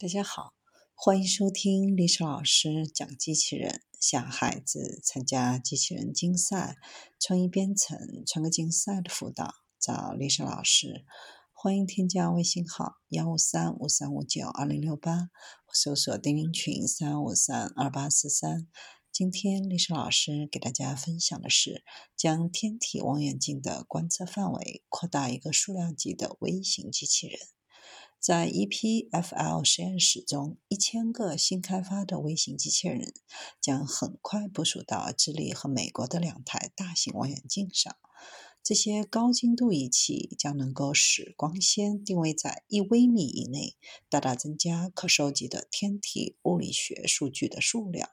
大家好，欢迎收听历史老师讲机器人，想孩子参加机器人竞赛、创意编程、创客竞赛的辅导，找历史老师。欢迎添加微信号幺五三五三五九二零六八，搜索钉钉群三五三二八四三。今天历史老师给大家分享的是，将天体望远镜的观测范围扩大一个数量级的微型机器人。在 EPFL 实验室中，一千个新开发的微型机器人将很快部署到智利和美国的两台大型望远镜上。这些高精度仪器将能够使光纤定位在一微米以内，大大增加可收集的天体物理学数据的数量。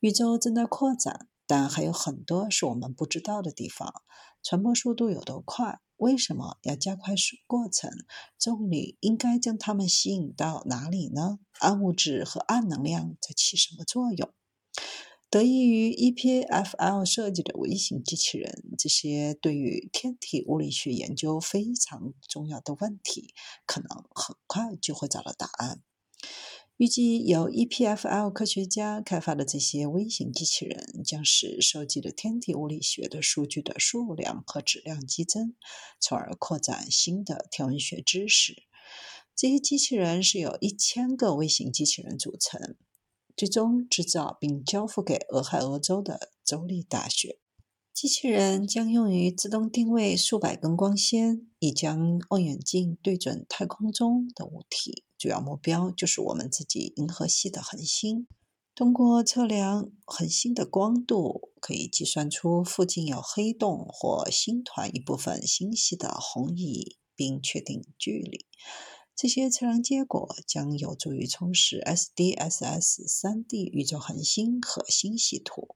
宇宙正在扩展，但还有很多是我们不知道的地方。传播速度有多快？为什么要加快过程？重力应该将它们吸引到哪里呢？暗物质和暗能量在起什么作用？得益于 EPFL 设计的微型机器人，这些对于天体物理学研究非常重要的问题，可能很快就会找到答案。预计由 EPFL 科学家开发的这些微型机器人，将使收集的天体物理学的数据的数量和质量激增，从而扩展新的天文学知识。这些机器人是由一千个微型机器人组成，最终制造并交付给俄亥俄州的州立大学。机器人将用于自动定位数百根光纤，以将望远镜对准太空中的物体。主要目标就是我们自己银河系的恒星。通过测量恒星的光度，可以计算出附近有黑洞或星团一部分星系的红移，并确定距离。这些测量结果将有助于充实 SDSS 3D 宇宙恒星和星系图。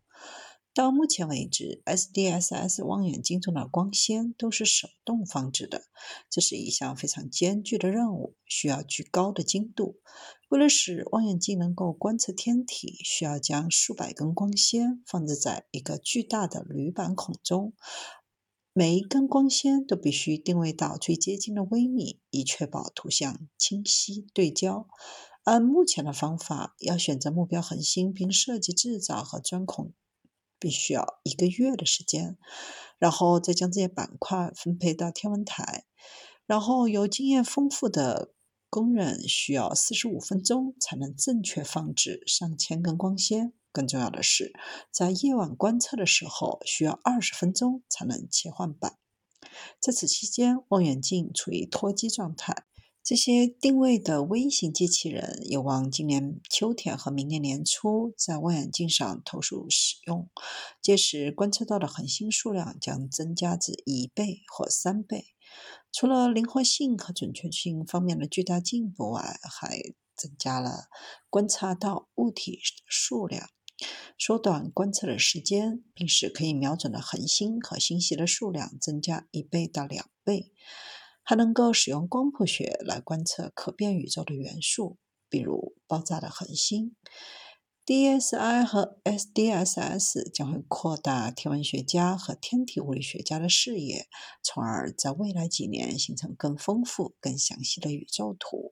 到目前为止，SDSS 望远镜中的光纤都是手动放置的，这是一项非常艰巨的任务，需要极高的精度。为了使望远镜能够观测天体，需要将数百根光纤放置在一个巨大的铝板孔中，每一根光纤都必须定位到最接近的微米，以确保图像清晰对焦。按目前的方法，要选择目标恒星并设计、制造和钻孔。必须要一个月的时间，然后再将这些板块分配到天文台，然后由经验丰富的工人需要四十五分钟才能正确放置上千根光纤。更重要的是，在夜晚观测的时候需要二十分钟才能切换板。在此期间，望远镜处于脱机状态。这些定位的微型机器人有望今年秋天和明年年初在望远镜上投入使用，届时观测到的恒星数量将增加至一倍或三倍。除了灵活性和准确性方面的巨大进步外，还增加了观察到物体的数量，缩短观测的时间，并使可以瞄准的恒星和星系的数量增加一倍到两倍。它能够使用光谱学来观测可变宇宙的元素，比如爆炸的恒星。DSI 和 SDSS 将会扩大天文学家和天体物理学家的视野，从而在未来几年形成更丰富、更详细的宇宙图。